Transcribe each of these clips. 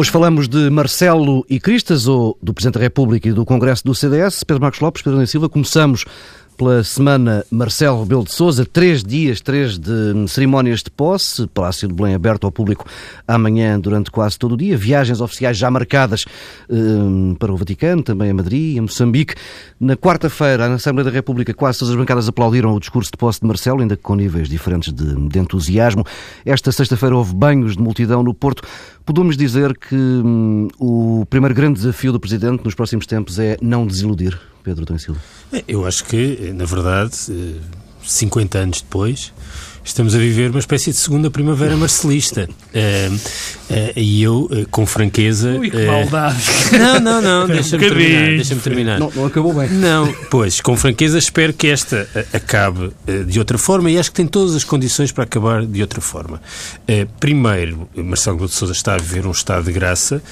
Hoje falamos de Marcelo e Cristas, ou do Presidente da República e do Congresso do CDS. Pedro Marcos Lopes, Pedro Silva, começamos pela semana Marcelo Rebelo de Sousa, três dias, três de cerimónias de posse, Palácio de Belém aberto ao público amanhã durante quase todo o dia, viagens oficiais já marcadas um, para o Vaticano, também a Madrid, a Moçambique. Na quarta-feira, na Assembleia da República, quase todas as bancadas aplaudiram o discurso de posse de Marcelo, ainda com níveis diferentes de, de entusiasmo. Esta sexta-feira houve banhos de multidão no Porto. Podemos dizer que hum, o primeiro grande desafio do Presidente nos próximos tempos é não desiludir, Pedro Tão Silva? Eu acho que, na verdade, 50 eh, anos depois, estamos a viver uma espécie de segunda primavera marcelista. Uh, uh, e eu, uh, com franqueza. Ui, que maldade! Não, não, não, deixa-me terminar. Deixa terminar. Não, não, acabou bem. Não, pois, com franqueza, espero que esta acabe de outra forma e acho que tem todas as condições para acabar de outra forma. primeiro, Marcelo Rebelo de Sousa está a viver um estado de graça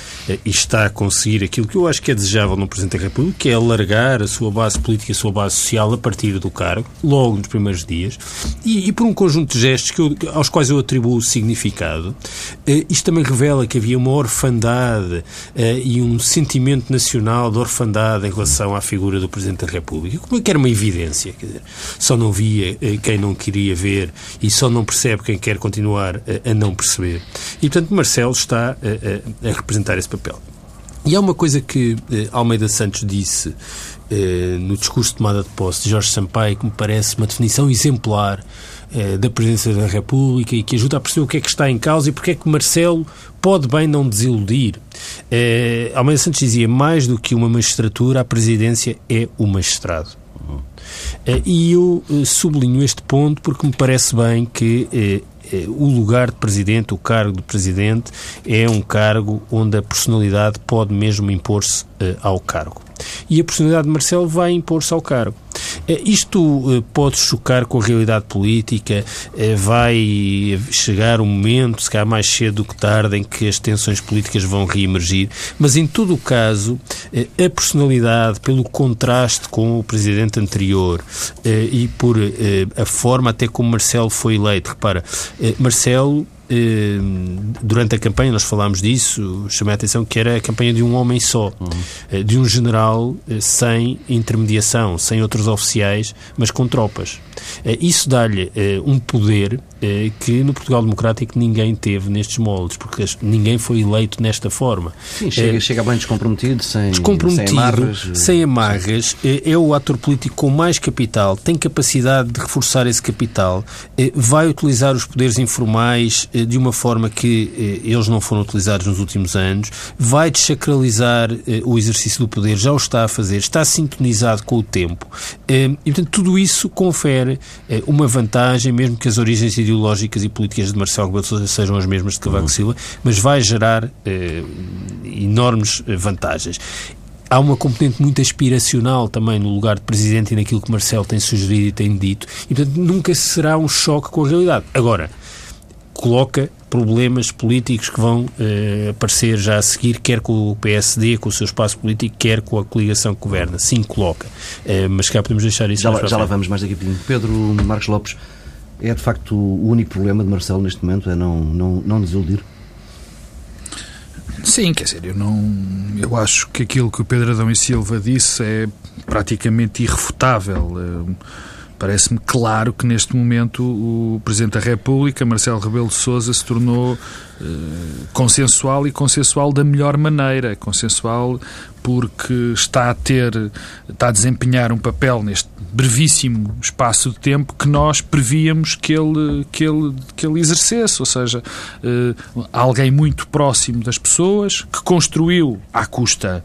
e está a conseguir aquilo que eu acho que é desejável no Presidente da República, que é alargar a sua base política e a sua base social a partir do cargo, logo nos primeiros dias, e, e por um conjunto de gestos que eu, aos quais eu atribuo significado. Uh, isto também revela que havia uma orfandade uh, e um sentimento nacional de orfandade em relação à figura do Presidente da República, como é que era uma evidência. Quer dizer, só não via uh, quem não queria ver e só não percebe quem quer continuar a não perceber. E, portanto, Marcelo está a representar esse papel. E há uma coisa que Almeida Santos disse no discurso de tomada de posse de Jorge Sampaio que me parece uma definição exemplar da Presidência da República e que ajuda a perceber o que é que está em causa e porque é que Marcelo pode bem não desiludir. Eh, Almeida Santos dizia, mais do que uma magistratura, a Presidência é o magistrado. Eh, e eu sublinho este ponto porque me parece bem que o lugar de presidente, o cargo de presidente, é um cargo onde a personalidade pode mesmo impor-se ao cargo. E a personalidade de Marcelo vai impor-se ao cargo. Eh, isto eh, pode chocar com a realidade política, eh, vai chegar um momento, se calhar mais cedo do que tarde, em que as tensões políticas vão reemergir, mas em todo o caso, a personalidade, pelo contraste com o presidente anterior e por a forma até como Marcelo foi eleito, repara, Marcelo durante a campanha, nós falámos disso, chamei a atenção que era a campanha de um homem só, uhum. Eh, de um general eh, sem intermediação, sem outros oficiais, mas com tropas. Isso dá-lhe um poder que no Portugal Democrático ninguém teve nestes moldes, porque ninguém foi eleito nesta forma. Sim, chega, chega bem descomprometido, sem, descomprometido, sem amarras. Sem amarras é o ator político com mais capital, tem capacidade de reforçar esse capital, vai utilizar os poderes informais eh, de uma forma que eh, eles não foram utilizados nos últimos anos, vai desacralizar eh, o exercício do poder, já o está a fazer, está sintonizado com o tempo. E, portanto, tudo isso confere uma vantagem, mesmo que as origens ideológicas e políticas de Marcelo Rebelo de Sousa sejam as mesmas de Cavaco uhum. Silva, mas vai gerar enormes vantagens há uma componente muito aspiracional também no lugar de presidente e naquilo que Marcelo tem sugerido e tem dito, e portanto nunca será um choque com a realidade. Agora, coloca problemas políticos que vão uh, aparecer já a seguir, quer com o PSD, com o seu espaço político, quer com a coligação que governa. Sim, coloca. Uh, mas cá podemos deixar isso Já, lá, já lá vamos mais daqui a pouquinho. Pedro Marcos Lopes, é de facto o único problema de Marcelo neste momento, é não, não, não desiludir? Sim, quer dizer, eu não. Eu acho que aquilo que o Pedro Adão e Silva disse é praticamente irrefutável. Uh, Parece-me claro que neste momento o Presidente da República, Marcelo Rebelo de Sousa, se tornou consensual e consensual da melhor maneira. Consensual porque está a ter, está a desempenhar um papel neste brevíssimo espaço de tempo que nós prevíamos que ele, que ele, que ele exercesse, ou seja, eh, alguém muito próximo das pessoas, que construiu à custa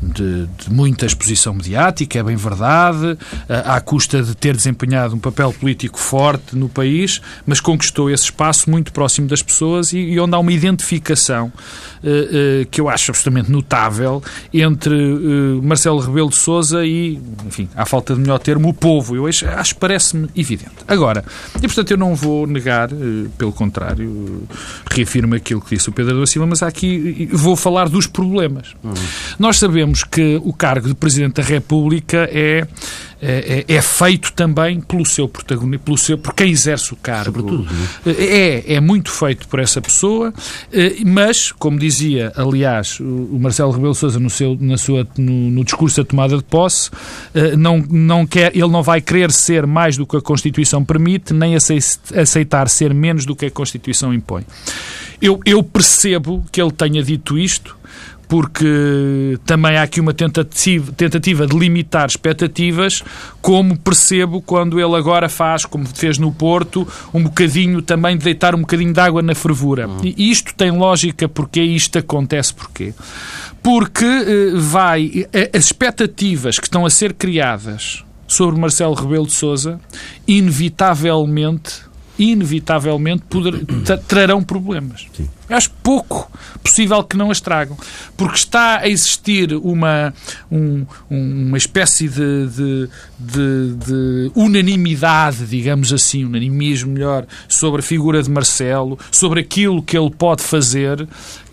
de, de, muita exposição mediática, é bem verdade, eh, à custa de ter desempenhado um papel político forte no país, mas conquistou esse espaço muito próximo das pessoas e, e onde há uma identificação uh, uh, que eu acho absolutamente notável entre uh, Marcelo Rebelo de Sousa e, enfim, à falta de melhor termo, o povo. Eu acho, acho parece-me evidente. Agora, e portanto eu não vou negar, pelo contrário, reafirmo aquilo que disse o Pedro da Silva, mas aqui vou falar dos problemas. Uhum. Nós sabemos que o cargo de Presidente da República é é, é, é feito também pelo seu protagonista, pelo seu, por quem exerce o cargo. Sobretudo, é, é muito feito por essa pessoa, mas, como dizia, aliás, o Marcelo Rebelo Sousa no, seu, na sua, no, no discurso da tomada de posse, não, não quer, ele não vai querer ser mais do que a Constituição permite, nem aceitar ser menos do que a Constituição impõe. Eu, eu percebo que ele tenha dito isto, porque também há aqui uma tentativa, tentativa de limitar expectativas, como percebo quando ele agora faz, como fez no Porto, um bocadinho também de deitar um bocadinho de água na fervura. Uhum. E isto tem lógica porque isto acontece porquê? Porque eh, vai eh, as expectativas que estão a ser criadas sobre Marcelo Rebelo de Sousa, inevitavelmente inevitavelmente poder, trarão problemas. Sim. Acho pouco possível que não as tragam, porque está a existir uma, um, uma espécie de, de, de, de, unanimidade, digamos assim, unanimismo melhor, sobre a figura de Marcelo, sobre aquilo que ele pode fazer,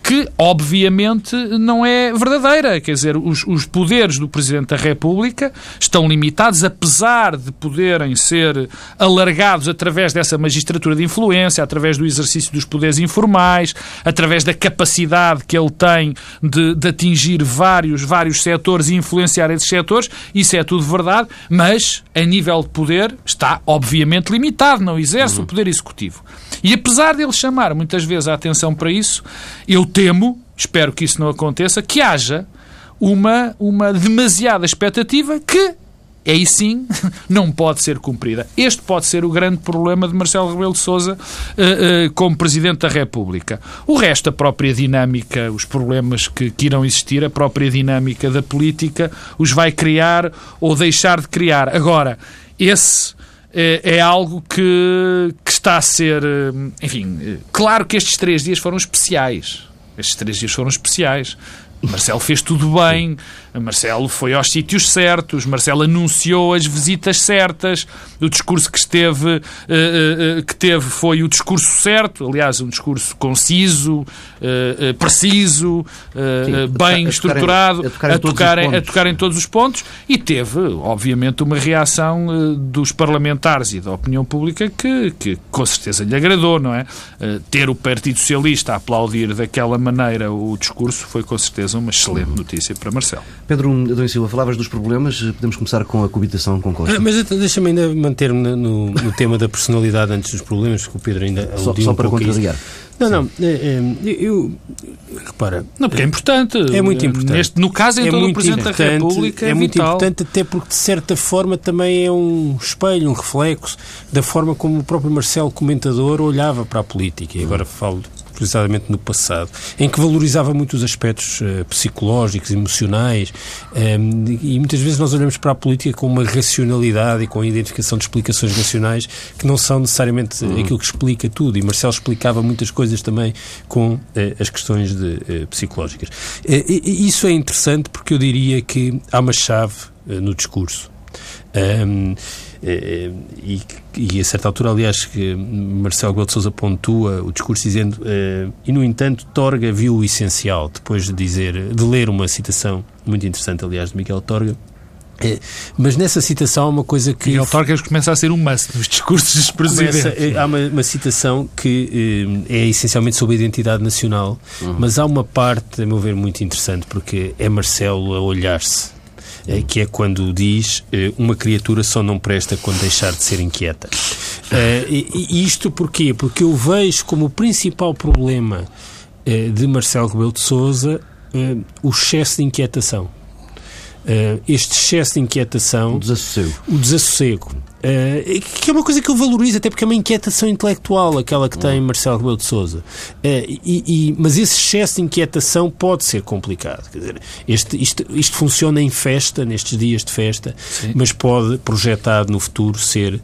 que obviamente não é verdadeira. Quer dizer, os, os, poderes do Presidente da República estão limitados, apesar de poderem ser alargados através dessa magistratura de influência, através do exercício dos poderes informais, através da capacidade que ele tem de, de atingir vários, vários setores e influenciar esses setores. Isso é tudo verdade, mas a nível de poder está obviamente limitado, não exerce uhum. o poder executivo. E apesar de ele chamar muitas vezes a atenção para isso, eu temo, espero que isso não aconteça, que haja uma, uma demasiada expectativa que aí sim não pode ser cumprida. Este pode ser o grande problema de Marcelo Rebelo de Sousa uh, uh, como Presidente da República. O resto, a própria dinâmica, os problemas que, que, irão existir, a própria dinâmica da política, os vai criar ou deixar de criar. Agora, esse é, é algo que, que está a ser. Eh, enfim, eh, claro que estes três dias foram especiais. Estes três dias foram especiais. Marcelo fez tudo bem, Marcelo foi aos sítios certos, Marcelo anunciou as visitas certas, o discurso que esteve, uh, uh, que teve foi o discurso certo, aliás, um discurso conciso, uh, preciso, Sim, bem a estruturado, a tocar, em, a, tocar em, a tocar em todos os pontos e teve, obviamente, uma reação dos parlamentares e da opinião pública que, que com certeza lhe agradou, não é? Ter o Partido Socialista a aplaudir daquela maneira o discurso foi com certeza uma excelente notícia para Marcelo. Pedro Adão Silva, falavas dos problemas, podemos começar com a coabitação com Costa. Ah, mas então, deixa-me ainda manter-me no, no, tema da personalidade antes dos problemas, porque o Pedro ainda Só, só para contrariar. Não, não, é, é, eu, repara... Não, porque é importante. É muito importante. Neste, no caso, então, é todo o Presidente da República é, é muito importante, até porque, de certa forma, também é um espelho, um reflexo da forma como o próprio Marcelo, comentador, olhava para a política. E agora falo precisamente no passado, em que valorizava muito os aspectos uh, psicológicos, emocionais, um, ehm, e muitas vezes nós olhamos para a política com uma racionalidade e com a identificação de explicações racionais que não são necessariamente uhum. aquilo que explica tudo. E Marcelo explicava muitas coisas também com uh, as questões de, psicológicas. Isso é interessante porque eu diria que há uma chave no discurso. Um, ehm, eh, e, e a certa altura, aliás, que Marcelo de Sousa pontua o discurso dizendo eh, e, no entanto, Torga viu o essencial, depois de dizer, de ler uma citação muito interessante, aliás, de Miguel Torga, é, mas nessa citação há uma coisa que. Miguel Torgas começa a ser um must nos discursos dos presidentes. Começa, há uma, uma, citação que é essencialmente sobre a identidade nacional, uhum. mas há uma parte, a meu ver, muito interessante, porque é Marcelo a olhar-se eh, que é quando diz eh, uma criatura só não presta quando deixar de ser inquieta. Eh, isto porquê? Porque eu vejo como o principal problema de Marcelo Rebelo de Sousa o excesso de inquietação. Este excesso de inquietação. O desassossego. O desassossego. Uh, que é uma coisa que eu valorizo, até porque é uma inquietação intelectual aquela que tem Marcelo Rebelo de Sousa. Uh, e, e, mas esse excesso de inquietação pode ser complicado. Quer dizer, este, isto, isto funciona em festa, nestes dias de festa, Sim. mas pode, projetado no futuro, ser uh,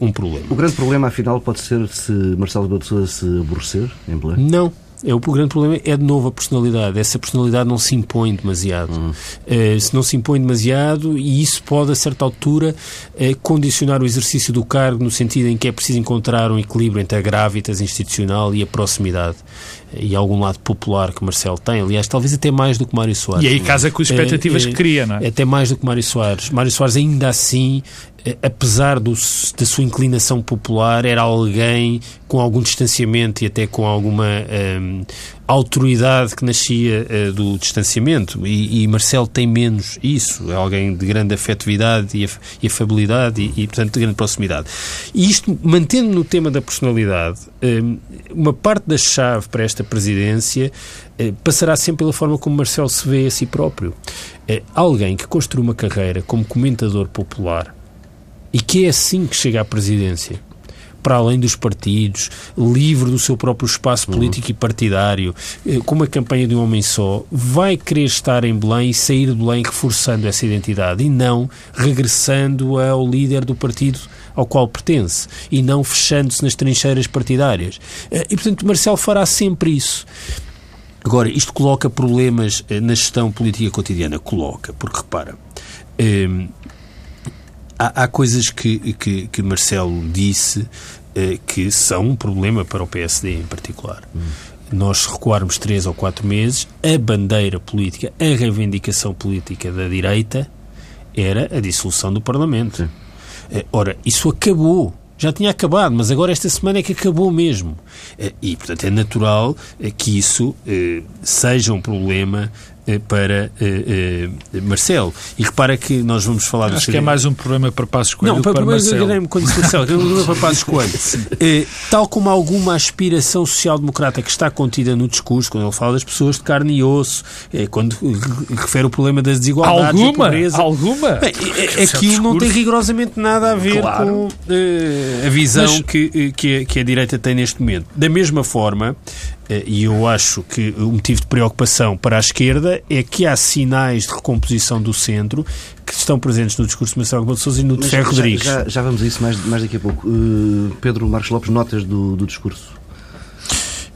um problema. O grande problema, afinal, pode ser se Marcelo Rebelo de Sousa se aborrecer em Belém? Não. É, o grande problema é de novo a personalidade. Essa personalidade não se impõe demasiado. Uhum. Uh, se não se impõe demasiado, e isso pode, a certa altura, uh, condicionar o exercício do cargo no sentido em que é preciso encontrar um equilíbrio entre a gravitas institucional e a proximidade. e algum lado popular que Marcelo tem, aliás, talvez até mais do que Mário Soares. E aí casa com as expectativas é, que cria, não é? Até mais do que Mário Soares. Mário Soares ainda assim eh, apesar do, da sua inclinação popular, era alguém com algum distanciamento e até com alguma um, autoridade que nascia uh, do distanciamento. E, e, Marcelo tem menos isso. É alguém de grande afetividade e, af, e afabilidade e, e, portanto, de grande proximidade. E isto, mantendo no tema da personalidade, um, uma parte da chave para esta presidência uh, passará sempre pela forma como Marcelo se vê a si próprio. Uh, alguém que construiu uma carreira como comentador popular e que é assim que chega à presidência. Para além dos partidos, livre do seu próprio espaço uhum. político uhum. e partidário, eh, com uma campanha de um homem só, vai querer estar em Belém e sair de Belém reforçando essa identidade e não regressando ao líder do partido ao qual pertence e não fechando-se nas trincheiras partidárias. Eh, e, portanto, Marcelo fará sempre isso. Agora, isto coloca problemas eh, na gestão política cotidiana? Coloca, porque repara, há, há coisas que, que, que, Marcelo disse eh, que são um problema para o PSD em particular. Hum. Nós recuarmos três ou quatro meses, a bandeira política, a reivindicação política da direita era a dissolução do Parlamento. Eh, ora, isso acabou já tinha acabado, mas agora esta semana é que acabou mesmo. Eh, e, portanto, é natural que isso seja um problema para uh, Marcelo. E repara que nós vamos falar... Acho que é mais um problema para Passos Coelho Não, para, para Marcelo. Não, disse Marcelo, é um problema para Passos Coelho. tal como alguma aspiração social-democrata que está contida no discurso, quando ele fala das pessoas de carne e osso, quando refere o problema das desigualdades alguma? pobreza... Alguma? Bem, aquilo não tem rigorosamente nada a ver claro. com a visão Mas... que, que, a, que a direita tem neste momento. Da mesma forma, eh, e eu acho que o motivo de preocupação para a esquerda é que há sinais de recomposição do centro que estão presentes no discurso de Marcelo Rebelo de Sousa e no de Ferro Rodrigues. Já, já, vamos a isso mais, mais daqui a pouco. Uh, Pedro Marcos Lopes, notas do, do discurso?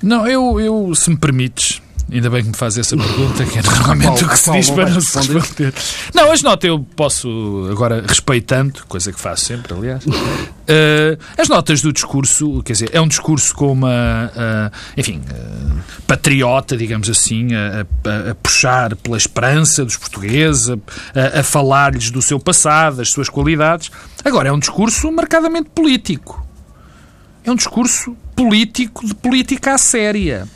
Não, eu, eu, se me permites, Ainda bem que me faz essa pergunta, que é normalmente o que se diz para não se responder. Não, as notas eu posso, agora, respeitando, coisa que faço sempre, aliás, uh, as notas do discurso, quer dizer, é um discurso com uma, uh, enfim, uh, patriota, digamos assim, a, a, a, puxar pela esperança dos portugueses, a, a falar-lhes do seu passado, das suas qualidades. Agora, é um discurso marcadamente político. É um discurso político de política à séria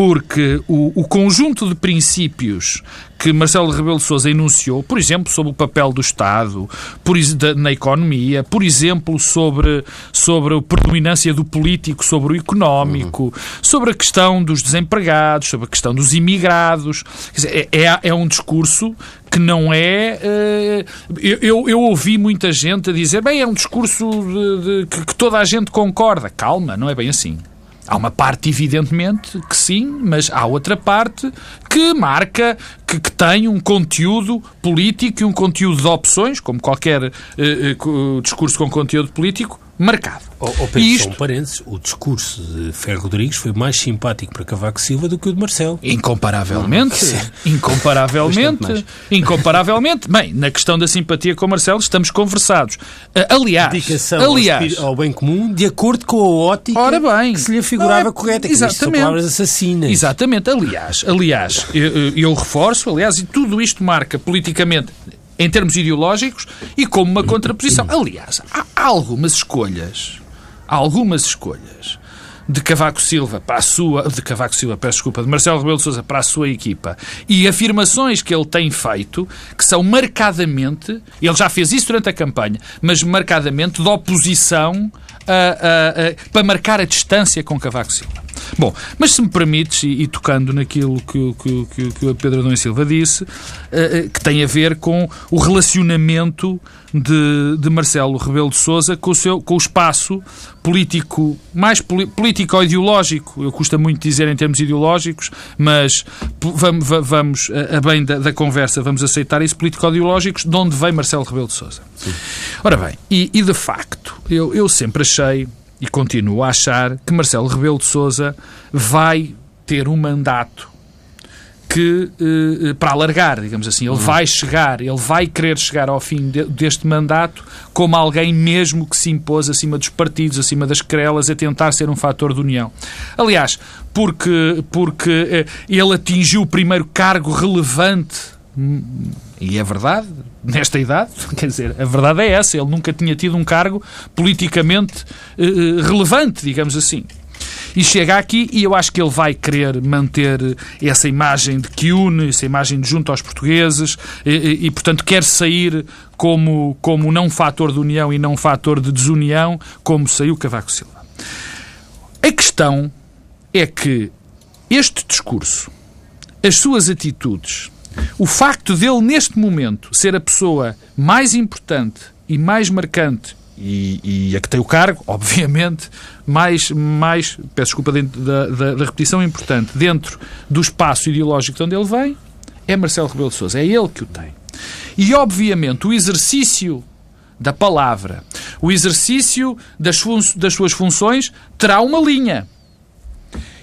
porque o, o, conjunto de princípios que Marcelo Rebelo de Sousa enunciou, por exemplo, sobre o papel do Estado por, na economia, por exemplo, sobre, sobre a predominância do político sobre o económico, uhum. sobre a questão dos desempregados, sobre a questão dos imigrados. Dizer, é, é, é, um discurso que não é. Uh, eu, eu ouvi muita gente a dizer, bem, é um discurso de, de, que, que toda a gente concorda. Calma, não é bem assim. Há uma parte, evidentemente, que sim, mas há outra parte que marca, que, que tem um conteúdo político e um conteúdo de opções, como qualquer uh, uh, discurso com conteúdo político, marcado. Oh, oh Pedro, e isto... um parênteses, o discurso de Ferro Rodrigues foi mais simpático para Cavaco Silva do que o de Marcelo. Incomparavelmente. incomparavelmente. incomparavelmente. Bem, na questão da simpatia com Marcelo estamos conversados. Uh, aliás, Dedicação aliás, ao, bem comum de acordo com a ótica ora bem, que se lhe figurava é, correta. Que exatamente. São palavras assassinas. Exatamente. Aliás, aliás eu, eu reforço, aliás, e tudo isto marca politicamente em termos ideológicos e como uma contraposição. Aliás, há algumas escolhas há algumas escolhas de Cavaco Silva para a sua, de Cavaco Silva, peço desculpa, de Marcelo Rebelo de Sousa para a sua equipa e afirmações que ele tem feito que são marcadamente, ele já fez isso durante a campanha, mas marcadamente de oposição a, para marcar a distância com Cavaco Silva. Bom, mas se me permites, e, e tocando naquilo que, que, que, que o Pedro Adão e Silva disse, uh, que tem a ver com o relacionamento de, de Marcelo Rebelo de Sousa com o, seu, com o espaço político, mais político-ideológico, eu custa muito dizer em termos ideológicos, mas vamos, vamos a bem da, da conversa, vamos aceitar isso, político-ideológicos, de onde vem Marcelo Rebelo de Sousa. Ora bem, e, e de facto, eu, eu sempre achei e continuo a achar que Marcelo Rebelo de Sousa vai ter um mandato que eh, para alargar, digamos assim, ele vai chegar, ele vai querer chegar ao fim de, deste mandato como alguém mesmo que se impôs acima dos partidos, acima das querelas, a tentar ser um fator de união. Aliás, porque, porque eh, ele atingiu o primeiro cargo relevante e é verdade, nesta idade, quer dizer, a verdade é essa, ele nunca tinha tido um cargo politicamente eh, relevante, digamos assim. E chega aqui e eu acho que ele vai querer manter essa imagem de que une, essa imagem de junto aos portugueses e, e, e portanto, quer sair como, como não fator de união e não fator de desunião, como saiu Cavaco Silva. A questão é que este discurso, as suas atitudes, o facto dele, neste momento, ser a pessoa mais importante e mais marcante e, e, a que tem o cargo, obviamente, mais, mais peço desculpa da, da, da, repetição importante, dentro do espaço ideológico de onde ele vem, é Marcelo Rebelo de Sousa. É ele que o tem. E, obviamente, o exercício da palavra, o exercício das, das suas funções terá uma linha.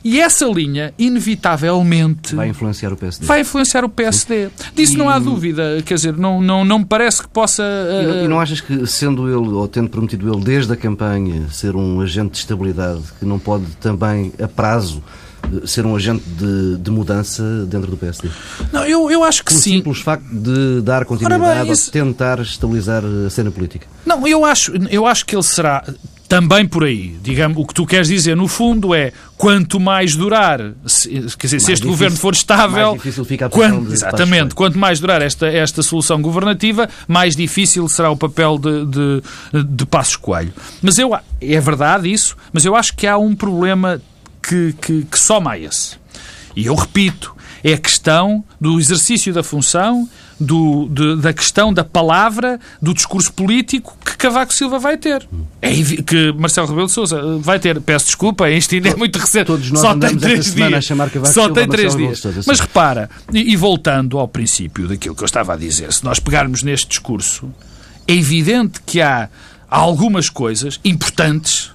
E essa linha, inevitavelmente. Vai influenciar o PSD. Vai influenciar o PSD. Sim. Disso e... não há dúvida. Quer dizer, não, não, não me parece que possa. Uh... E, não, e não achas que, sendo ele, ou tendo prometido ele desde a campanha ser um agente de estabilidade, que não pode também, a prazo, eh, ser um agente de, de, mudança dentro do PSD? Não, eu, eu acho que Pelo sim. simples facto de dar continuidade bem, isso... ou tentar estabilizar a cena política. Não, eu acho, eu acho que ele será também por aí. Digamos, o que tu queres dizer, no fundo, é quanto mais durar, se, quer dizer, mais se este difícil, governo for estável. Quando, Exatamente. Quanto mais durar esta, esta solução governativa, mais difícil será o papel de, de, de Passos Coelho. Mas eu, é verdade isso, mas eu acho que há um problema que, que, que soma a esse. E eu repito, é a questão do exercício da função, do, de, da questão da palavra, do discurso político que Cavaco Silva vai ter. É que Marcelo Rebelo de Sousa vai ter. Peço desculpa, isto ainda é muito recente. Todos nós Só tem três dias. Só Silva, tem três dias. Sousa, Mas repara, e, e voltando ao princípio daquilo que eu estava a dizer, se nós pegarmos neste discurso, é evidente que há algumas coisas importantes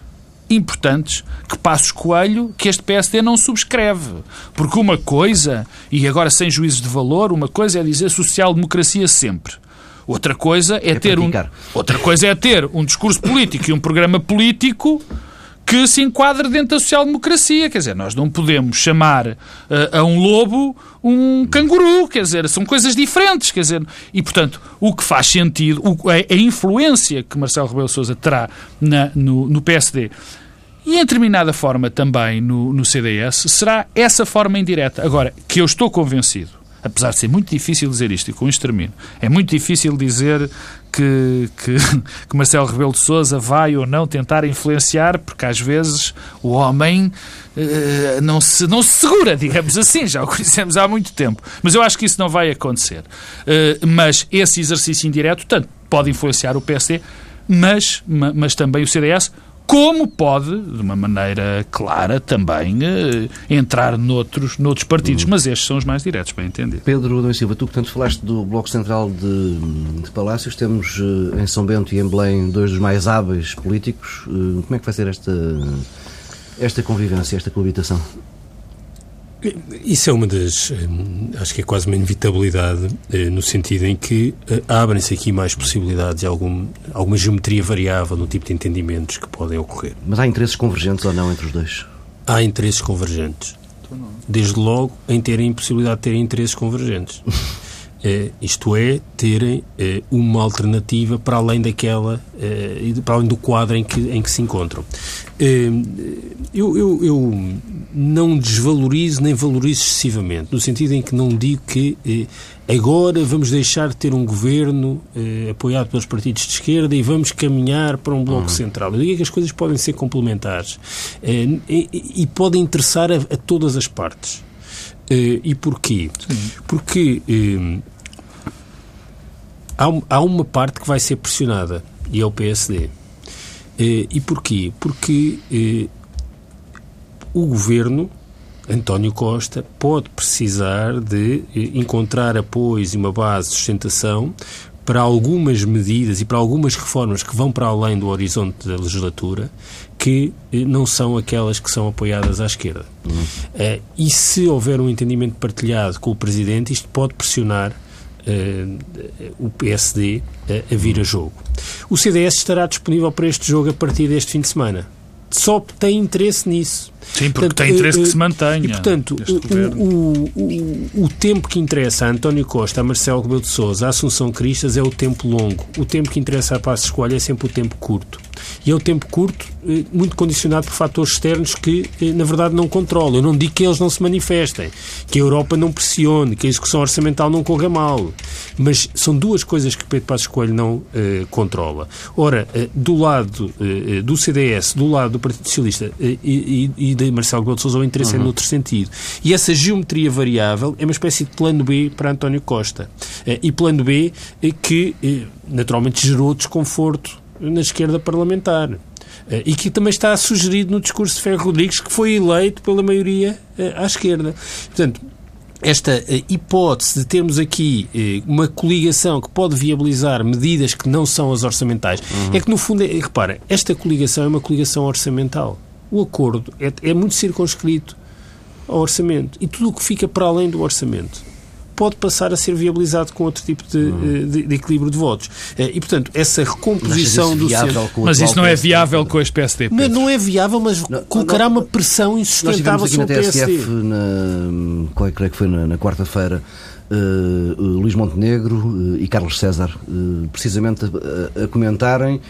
importantes que Passos Coelho, que este PSD não subscreve. Porque uma coisa, e agora sem juízos de valor, uma coisa é dizer social-democracia sempre. Outra coisa é, é ter um, outra coisa é ter um discurso político e um programa político que se enquadre dentro da social-democracia. Quer dizer, nós não podemos chamar uh, a um lobo um canguru, quer dizer, são coisas diferentes, quer dizer, e portanto, o que faz sentido, o, a, a, influência que Marcelo Rebelo Sousa terá na, no, no PSD e, em determinada forma, também no, no CDS, será essa forma indireta. Agora, que eu estou convencido, apesar de ser muito difícil dizer isto, e com isto termino, é muito difícil dizer que, que, que, Marcelo Rebelo de Sousa vai ou não tentar influenciar, porque às vezes o homem uh, não, se, não se segura, digamos assim, já o conhecemos há muito tempo. Mas eu acho que isso não vai acontecer. Uh, mas esse exercício indireto, tanto pode influenciar o PSD, mas, mas também o CDS, como pode, de uma maneira clara, também eh, entrar noutros, noutros partidos. Uhum. Mas estes são os mais diretos, para entender. Pedro Adão Silva, tu, portanto, falaste do Bloco Central de, de Palácios. Temos eh, em São Bento e em Belém dois dos mais hábeis políticos. Eh, como é que vai ser esta, esta convivência, esta coabitação? Isso é uma das. Eh, acho que é quase uma inevitabilidade, eh, no sentido em que eh, abrem-se aqui mais possibilidades e algum, alguma geometria variável no tipo de entendimentos que podem ocorrer. Mas há interesses convergentes ou não entre os dois? Há interesses convergentes. Desde logo em terem possibilidade de terem interesses convergentes. é, isto é, terem é, uma alternativa para além daquela, é, para além do quadro em que, em que se encontram. Eu, eu, eu, não desvalorizo nem valorizo excessivamente, no sentido em que não digo que eh, agora vamos deixar de ter um governo eh, apoiado pelos partidos de esquerda e vamos caminhar para um bloco uhum. central. Eu digo que as coisas podem ser complementares eh, e, e, podem interessar a, a todas as partes. E porquê? Sim. Porque há, há uma parte que vai ser pressionada e é o PSD. e porquê? Porque o governo, António Costa, pode precisar de eh, encontrar apoios e uma base de sustentação para algumas medidas e para algumas reformas que vão para além do horizonte da legislatura, que não são aquelas que são apoiadas à esquerda. Uhum. E se houver um entendimento partilhado com o Presidente, isto pode pressionar Uh, o PSD uh, a vir a jogo. O CDS estará disponível para este jogo a partir deste fim de semana. Só tem interesse nisso. Sim, porque portanto, tem interesse que se mantenha. E, portanto, o, o, o, o, tempo que interessa a António Costa, a Marcelo Rebelo de Sousa, a Assunção Cristas é o tempo longo. O tempo que interessa a Passo Escolha é sempre o tempo curto. E é o tempo curto, eh, muito condicionado por fatores externos que, eh, na verdade, não controlam. Eu não digo que eles não se manifestem, que a Europa não pressione, que a execução orçamental não corra mal. Mas são duas coisas que Pedro Passos Coelho não eh, controla. Ora, eh, do lado eh, do CDS, do lado do Partido Socialista eh, e, e, de Marcelo Rebelo de Sousa, o interesse é uhum. é noutro sentido. E essa geometria variável é uma espécie de plano B para António Costa. e plano B que, naturalmente, gerou desconforto na esquerda parlamentar. Eh, e que também está sugerido no discurso de Ferro Rodrigues, que foi eleito pela maioria eh, à esquerda. Portanto, esta eh, hipótese de termos aqui uma coligação que pode viabilizar medidas que não são as orçamentais, uhum. é que no fundo, é, repara, esta coligação é uma coligação orçamental. O acordo é, é muito circunscrito ao orçamento e tudo o que fica para além do orçamento pode passar a ser viabilizado com outro tipo de, hum. de, de equilíbrio de votos. Eh, e, portanto, essa recomposição do centro... Mas isso não é viável com este PSD? Não, não é viável, mas não, colocará não, uma pressão insustentável sobre o PSD. Na, qual é, creio que foi na, na quarta-feira, uh, Luís Montenegro uh, e Carlos César, uh, precisamente a, a comentarem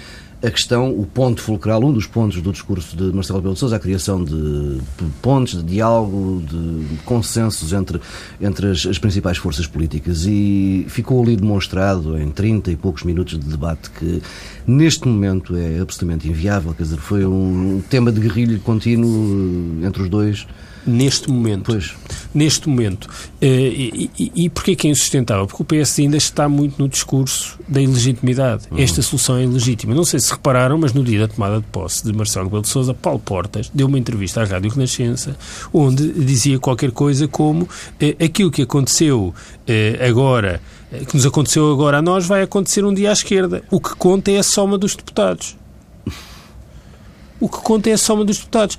a questão, o ponto fulcral, um dos pontos do discurso de Marcelo Rebelo de Sousa, a criação de pontos de diálogo, de consensos entre, entre as, as, principais forças políticas. E ficou ali demonstrado, em 30 e poucos minutos de debate, que neste momento é absolutamente inviável. Quer dizer, foi um tema de guerrilha contínuo entre os dois neste momento. Pois. Neste momento. Uh, e, e, e porquê que é insustentável? Porque o PS ainda está muito no discurso da ilegitimidade. Uhum. Esta solução é ilegítima. Não sei se repararam, mas no dia da tomada de posse de Marcelo Rebelo de Sousa, Paulo Portas deu uma entrevista à Rádio Renascença, onde dizia qualquer coisa como uh, aquilo que aconteceu uh, agora que nos aconteceu agora a nós vai acontecer um dia à esquerda. O que conta é a soma dos deputados o que conta é a soma dos deputados.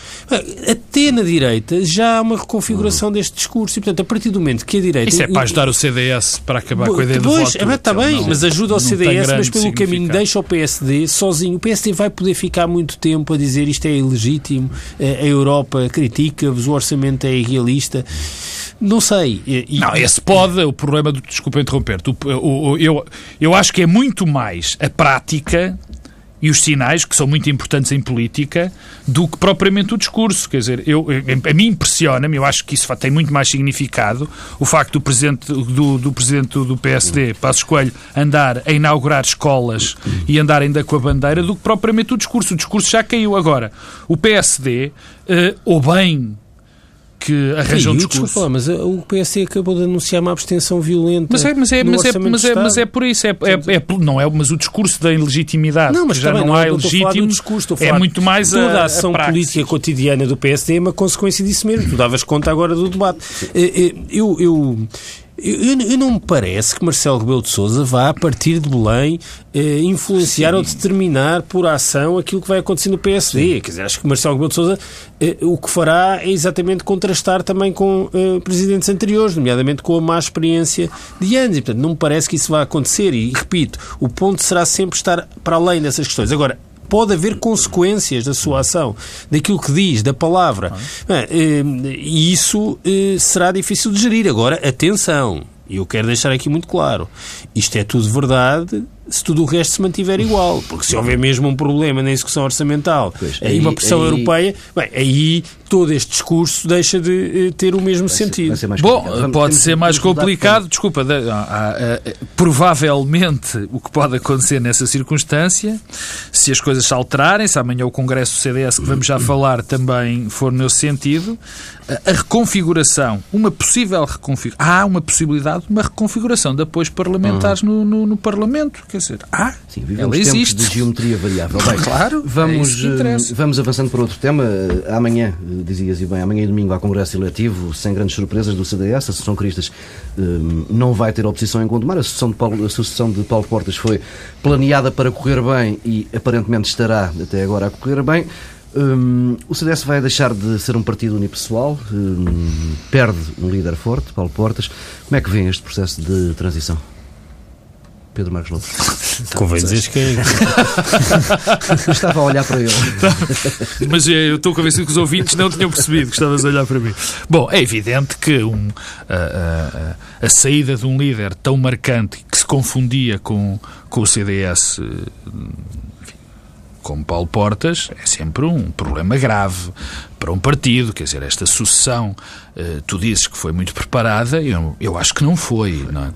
Até na direita já há uma reconfiguração hum. deste discurso e, portanto, a partir do momento que a direita... Isso é para ajudar o CDS para acabar com a ideia pois, do voto. Está bem, não, mas ajuda o CDS, mas pelo caminho deixa o PSD sozinho. O PSD vai poder ficar muito tempo a dizer isto é ilegítimo, a Europa critica-vos, o orçamento é irrealista. Não sei. E, não, esse pode, o problema do. Desculpa interromper-te. Eu, eu acho que é muito mais a prática e os sinais, que são muito importantes em política, do que propriamente o discurso. Quer dizer, eu, a mim impressiona-me, eu acho que isso tem muito mais significado, o facto do presidente do, do, presidente do PSD, Passos Coelho, andar a inaugurar escolas e andar ainda com a bandeira, do que propriamente o discurso. O discurso já caiu. Agora, o PSD, eh, ou bem que arranjam discurso. Desculpa, mas o PS acabou de anunciar uma abstenção violenta. Mas é, mas é, mas é, mas é, mas é por isso. É, é, é, não é, mas o discurso da ilegitimidade, não, mas já não, não é legítimo, discurso, é muito mais toda a, a ação a política cotidiana do PSD é uma consequência disso mesmo. Tu davas conta agora do debate. Eh, eh, eu, eu, eu, eu, não me parece que Marcelo Rebelo de Sousa vá, a partir de Belém, eh, influenciar Sim. ou determinar por ação aquilo que vai acontecer no PSD. Sim. Quer dizer, acho que Marcelo Rebelo de Sousa eh, o que fará é exatamente contrastar também com eh, presidentes anteriores, nomeadamente com a má experiência de anos. E, portanto, não me parece que isso vá acontecer. E, repito, o ponto será sempre estar para além dessas questões. Agora, pode haver consequências da sua ação, daquilo que diz, da palavra. Eh, e isso eh, será difícil de gerir. Agora, atenção, eu quero deixar aqui muito claro: isto é tudo verdade se tudo o resto se mantiver igual. Porque se houver mesmo um problema na execução orçamental pois, e uma pressão aí, europeia, bem, aí todo este discurso deixa de uh, ter o mesmo sentido. Ser, Bom, Vamos, pode ser mais complicado. Desculpa, de, ah, ah, provavelmente o que pode acontecer nessa circunstância, se as coisas se alterarem, se amanhã o Congresso do CDS, que vamos já falar, também for nesse sentido, a reconfiguração, uma possível reconfiguração, há uma possibilidade de uma reconfiguração de apoios parlamentares uhum. no, no, no Parlamento Quer dizer, ah, Sim, vivemos ela existe. de geometria variável. Bem, claro, vamos, é vamos avançando para outro tema. Amanhã, dizias e bem, amanhã e domingo há Congresso Eletivo, sem grandes surpresas do CDS. A Associação Cristas um, não vai ter oposição em Gondomar. A sucessão, de Paulo, a sucessão de Paulo Portas foi planeada para correr bem e aparentemente estará até agora a correr bem. Hum, o CDS vai deixar de ser um partido unipessoal, hum, perde um líder forte, Paulo Portas. Como é que vem este processo de transição? Pedro Marcos Lopes. Convém dizer que é. Estava a olhar para ele. Mas eh, eu estou convencido que os ouvintes não tinham percebido que estavas a olhar para mim. Bom, é evidente que um, a, a, a, saída de um líder tão marcante que se confundia com, com o CDS como Paulo Portas, é sempre um problema grave para um partido. Quer dizer, esta sucessão, eh, tu dizes que foi muito preparada, eu, eu acho que não foi. Não é?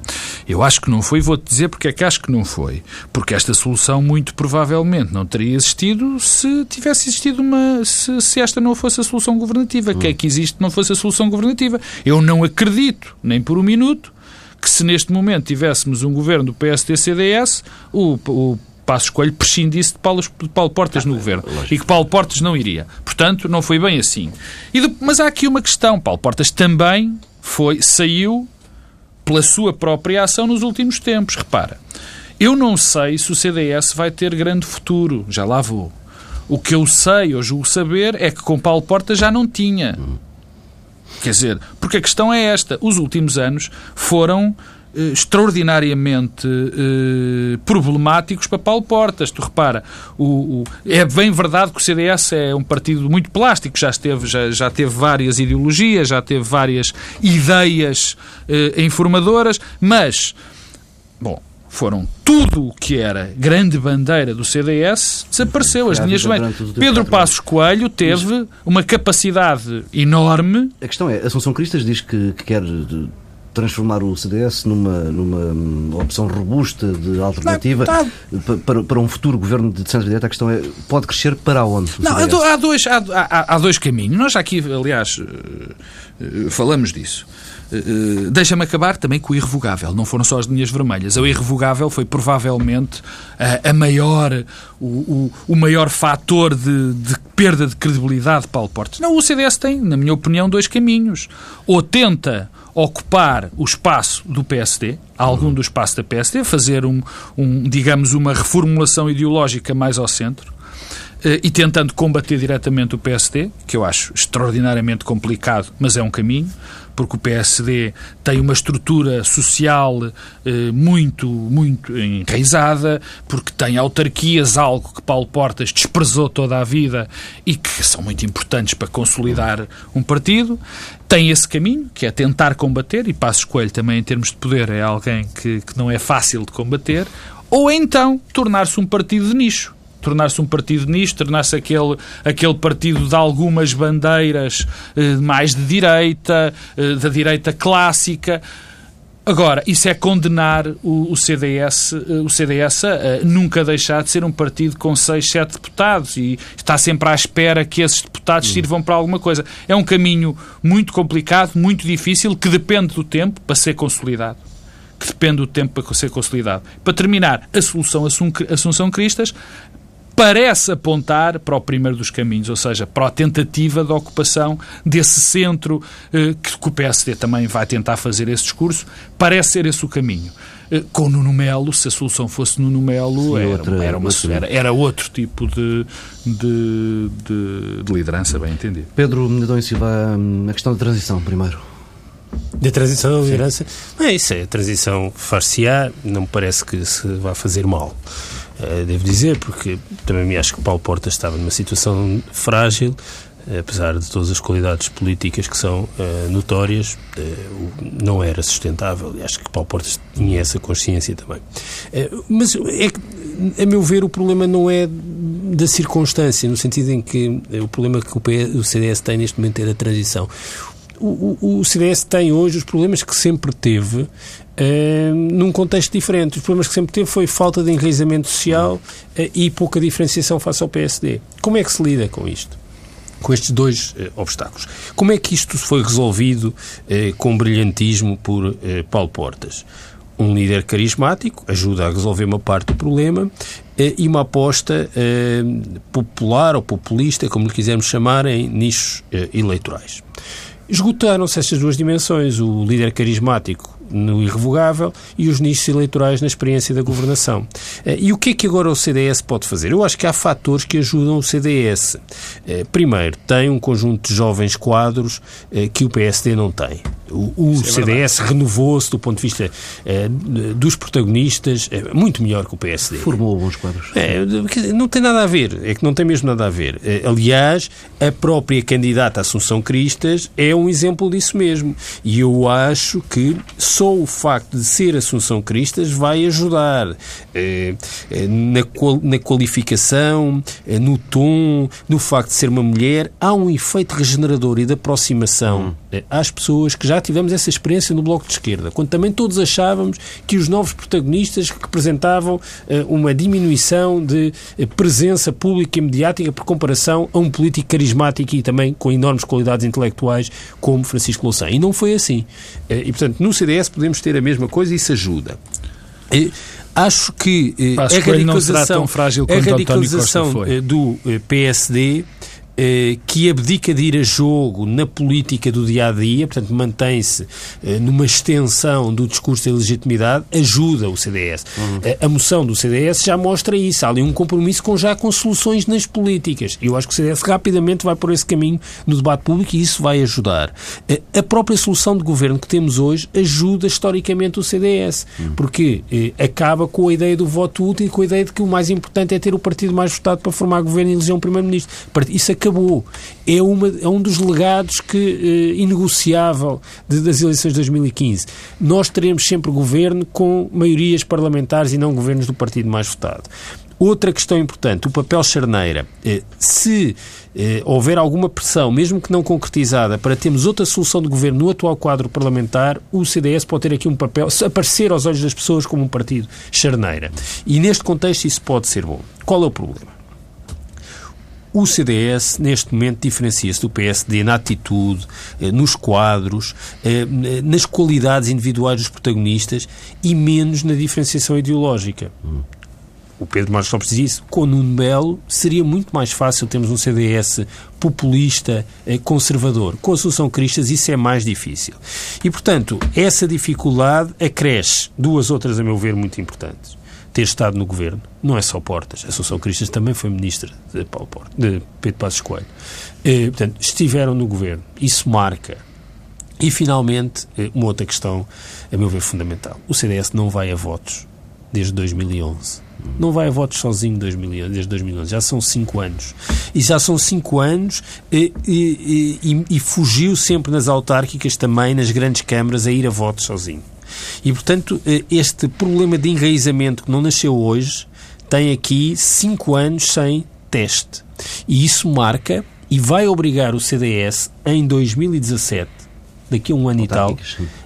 Eu acho que não foi, vou-te dizer porque é que acho que não foi. Porque esta solução, muito provavelmente, não teria existido se tivesse existido uma. se, se esta não fosse a solução governativa. Hum. Que é que existe não fosse a solução governativa? Eu não acredito, nem por um minuto, que se neste momento tivéssemos um governo do PSD-CDS, o, o Passos Coelho prescindisse de Paulo, de Paulo Portas ah, no governo lógico. e que Paulo Portas não iria. Portanto, não foi bem assim. De, mas há aqui uma questão. Paulo Portas também foi, saiu pela sua própria ação nos últimos tempos. Repara, eu não sei se o CDS vai ter grande futuro. Já lá vou. O que eu sei, ou julgo saber, é que com Paulo Portas já não tinha. Quer dizer, porque a questão é esta. Os últimos anos foram extraordinariamente eh, problemáticos para Paulo Portas. Tu repara, o, o, é bem verdade que o CDS é um partido muito plástico, já, esteve, já, já teve várias ideologias, já teve várias ideias eh, informadoras, mas, bom, foram tudo o que era grande bandeira do CDS desapareceu. As linhas Pedro Passos Coelho teve uma capacidade enorme. A questão é, Assunção Cristas diz que, que quer transformar o CDS numa, numa opção robusta de alternativa não, tá. para, para um futuro governo de centro-direita, a questão é, pode crescer para onde? Não, há dois, há, há, há dois caminhos. Nós já aqui, aliás, eh, eh, falamos disso. Uh, Deixa-me acabar também com o irrevogável. Não foram só as linhas vermelhas. O irrevogável foi provavelmente a, a maior, o, o, o, maior fator de, de, perda de credibilidade de Paulo Portes. Não, o CDS tem, na minha opinião, dois caminhos. Ou tenta ocupar o espaço do PSD, algum do espaço da PSD, fazer um, um digamos, uma reformulação ideológica mais ao centro, eh, e tentando combater diretamente o PSD, que eu acho extraordinariamente complicado, mas é um caminho, porque o PSD tem uma estrutura social eh, muito, muito enraizada, porque tem autarquias, algo que Paulo Portas desprezou toda a vida e que são muito importantes para consolidar um partido. Tem esse caminho, que é tentar combater, e Passos Coelho também, em termos de poder, é alguém que, que não é fácil de combater, ou então tornar-se um partido de nicho tornar-se um partido nisto, tornar-se aquele, aquele partido de algumas bandeiras eh, mais de direita, eh, da direita clássica. Agora, isso é condenar o, o CDS, eh, o CDS a, a nunca deixar de ser um partido com 6, 7 deputados e está sempre à espera que esses deputados sirvam para alguma coisa. É um caminho muito complicado, muito difícil, que depende do tempo para ser consolidado que depende do tempo para ser consolidado. Para terminar, a solução Assunção Cristas parece apontar para o primeiro dos caminhos, ou seja, para a tentativa de ocupação desse centro eh, que o PSD também vai tentar fazer esse discurso, parece ser esse o caminho. Eh, com Nuno Melo, se a solução fosse Nuno Melo, Sim, era, outra, era, uma, era, era, outro tipo de, de, de, de liderança, bem entendido. Pedro Medão e Silva, a questão da transição, primeiro. Da transição da liderança? É isso, é a transição far-se-á, não me parece que se vá fazer mal. Eh, devo dizer, porque também me acho que Paulo Portas estava numa situação frágil, eh, apesar de todas as qualidades políticas que são uh, notórias, uh, não era sustentável. E acho que Paulo Portas tinha essa consciência também. Uh, mas, é que, a meu ver, o problema não é da circunstância, no sentido em que o problema que o, PS, o CDS tem neste momento é da transição. O, o, o, CDS tem hoje os problemas que sempre teve Num contexto diferente. Os problemas que sempre teve foi falta de enraizamento social uh, e pouca diferenciação face ao PSD. Como é que se lida com isto? Com estes dois uh, obstáculos. Como é que isto foi resolvido com brilhantismo por Paulo Portas? Um líder carismático ajuda a resolver uma parte do problema e uma aposta popular ou populista, como lhe quisermos chamar, em nichos eleitorais. Esgotaram-se estas duas dimensões. O líder carismático no irrevogável e os nichos eleitorais na experiência da governação. Eh, e o que é que agora o CDS pode fazer? Eu acho que há fatores que ajudam o CDS. Eh, primeiro, tem um conjunto de jovens quadros eh, que o PSD não tem. O, o é CDS renovou-se do ponto de vista eh, dos protagonistas, é muito melhor que o PSD. Formou bons quadros. É, não tem nada a ver, é que não tem mesmo nada a ver. aliás, a própria candidata Assunção Cristas é um exemplo disso mesmo. E eu acho que só o facto de ser Assunção Cristas vai ajudar eh, eh, na, qual, na qualificação, eh, no tom, no facto de ser uma mulher. Há um efeito regenerador e de aproximação hum. às pessoas que já tivemos essa experiência no Bloco de Esquerda, quando também todos achávamos que os novos protagonistas representavam uma diminuição de presença pública e mediática por comparação a um político carismático e também com enormes qualidades intelectuais como Francisco Louçã. E não foi assim. E, portanto, no CDS podemos ter a mesma coisa e isso ajuda. E, acho que eh, a radicalização, a radicalização eh, do eh, PSD eh, que abdica de ir a jogo na política do dia a dia, portanto, mantém-se eh, numa extensão do discurso de legitimidade, ajuda o CDS. Uhum. Eh, a moção do CDS já mostra isso. Há ali um compromisso com, já com soluções nas políticas. Eu acho que o CDS rapidamente vai por esse caminho no debate público e isso vai ajudar. A própria solução de governo que temos hoje ajuda historicamente o CDS, uhum. porque acaba com a ideia do voto útil e com a ideia de que o mais importante é ter o partido mais votado para formar governo e eleger um primeiro-ministro. Isso acaba acabou. É, uma, é um dos legados que eh, inegociável de, das eleições de 2015. Nós teremos sempre governo com maiorias parlamentares e não governos do partido mais votado. Outra questão importante, o papel charneira. Eh, se eh, houver alguma pressão, mesmo que não concretizada, para termos outra solução de governo no atual quadro parlamentar, o CDS pode ter aqui um papel, aparecer aos olhos das pessoas como um partido charneira. E neste contexto isso pode ser bom. Qual é o problema? O CDS, neste momento, diferencia-se do PSD na atitude, eh, nos quadros, eh, nas qualidades individuais dos protagonistas e menos na diferenciação ideológica. O Pedro Marcos Lopes diz isso. Com Nuno Belo seria muito mais fácil termos um CDS populista, eh, conservador. Com a Solução Cristas isso é mais difícil. E, portanto, essa dificuldade acresce duas outras, a meu ver, muito importantes ter estado no governo. Não é só Portas. A Assunção Cristas também foi ministra de, Paulo Portas, de Pedro Passos Coelho. Eh, portanto, estiveram no governo. Isso marca. E, finalmente, eh, uma outra questão, a meu ver, fundamental. O CDS não vai a votos desde 2011. Não vai a votos sozinho 2011, desde 2011. Já são cinco anos. E já são cinco anos e, e, e, e fugiu sempre nas autárquicas também, nas grandes câmaras, a ir a votos sozinho. E, portanto, eh, este problema de enraizamento que não nasceu hoje tem aqui cinco anos sem teste. E isso marca e vai obrigar o CDS em 2017 daqui a um ano e tal,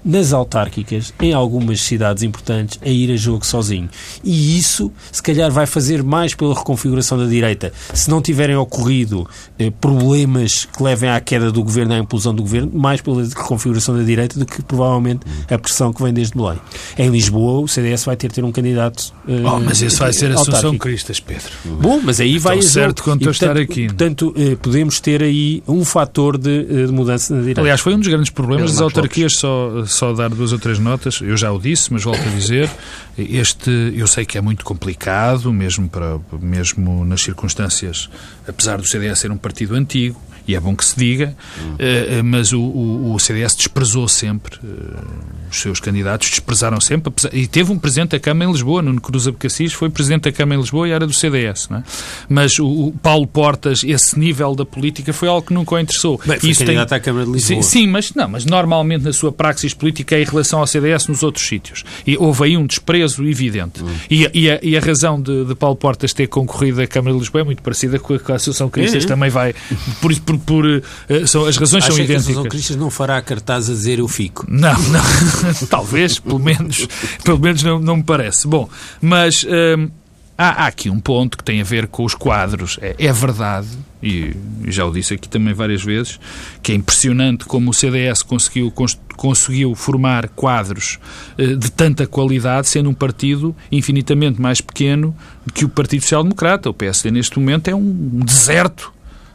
nas autárquicas, em algumas cidades importantes, a ir a jogo sozinho. E isso, se calhar, vai fazer mais pela reconfiguração da direita. Se não tiverem ocorrido eh, problemas que levem à queda do governo, à implosão do governo, mais pela reconfiguração da direita do que provavelmente a pressão que vem desde Belém. Em Lisboa, o CDS vai ter de ter um candidato. Eh, oh, mas esse vai ser a Assunção Cristas, Pedro. Bom, mas aí vai. Estou certo quanto estar aqui. Portanto, eh, podemos ter aí um fator de, eh, de mudança na direita. Aliás, foi um dos grandes problemas problemas das autarquias, só, só dar duas ou três notas, eu já o disse, mas volto a dizer, este, eu sei que é muito complicado, mesmo, para, mesmo nas circunstâncias, apesar do CDS ser um partido antigo, e é bom que se diga, uh, mas o, o, o, CDS desprezou sempre, uh, os seus candidatos desprezaram sempre, e teve um presidente da Câmara em Lisboa, Nuno Cruz Abcacis foi presidente da Câmara em Lisboa e era do CDS, é? mas o, o, Paulo Portas, esse nível da política foi algo que nunca o interessou. Bem, foi Isso candidato tem... à Câmara de Lisboa. Sim, sim, mas, não, mas normalmente na sua praxis política é em relação ao CDS nos outros sítios. E houve aí um desprezo evidente. Hum. E, e, a, e, a, razão de, de, Paulo Portas ter concorrido à Câmara de Lisboa é muito parecida com a, com a Associação Cristas, é. também vai, por, por, por uh, são, as razões Acha são idênticas. Que a Cristas não fará cartaz a dizer eu fico? Não, não. Talvez, pelo menos, pelo menos não, não me parece. Bom, mas hum, há, há, aqui um ponto que tem a ver com os quadros. É, é verdade, e já o disse aqui também várias vezes, que é impressionante como o CDS conseguiu, conseguiu formar quadros uh, de tanta qualidade, sendo um partido infinitamente mais pequeno que o Partido Social Democrata. O PSD, neste momento, é um deserto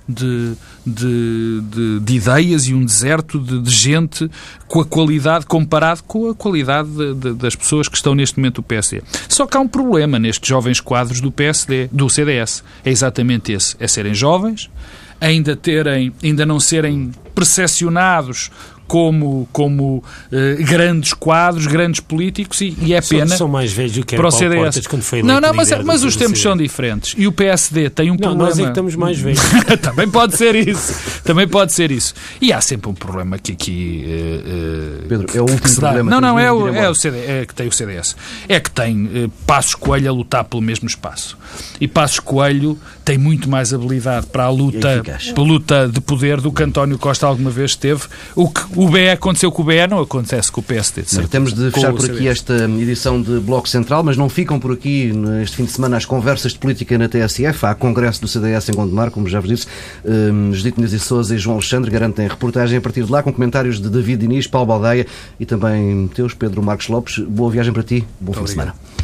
de, de, de, de ideias e um deserto de, de, gente com a qualidade, comparado com a qualidade das pessoas que estão neste momento do PSD. Só que há um problema nestes jovens quadros do PSD, do CDS. É exatamente esse. É serem jovens, ainda terem, ainda não serem percepcionados como, como uh, grandes quadros, grandes políticos e, e é pena. São, são mais velhos do que para o CDS. Portas quando foi Não, não, mas, mas os tempos são diferentes e o PSD tem um não, problema. Nós é que estamos mais velhos. Também pode ser isso. Também pode ser isso. E há sempre um problema que aqui. Uh, Pedro, é o último problema. Não, não, é o, é o CD, é que tem o CDS. É que tem uh, Passos Coelho a lutar pelo mesmo espaço. E Passos Coelho tem muito mais habilidade para a luta, para a luta de poder do que António Costa alguma vez teve. O que o BE aconteceu com o BE, não acontece com o PSD. De temos de fechar por aqui esta edição de Bloco Central, mas não ficam por aqui neste fim de semana as conversas de política na TSF. Há congresso do CDS em Gondomar, como já vos disse. Um, Judito Inês e Souza e João Alexandre garantem reportagem a partir de lá, com comentários de David Diniz, Paulo Baldeia e também teus, Pedro Marcos Lopes. Boa viagem para ti, bom Muito fim obrigado. de semana.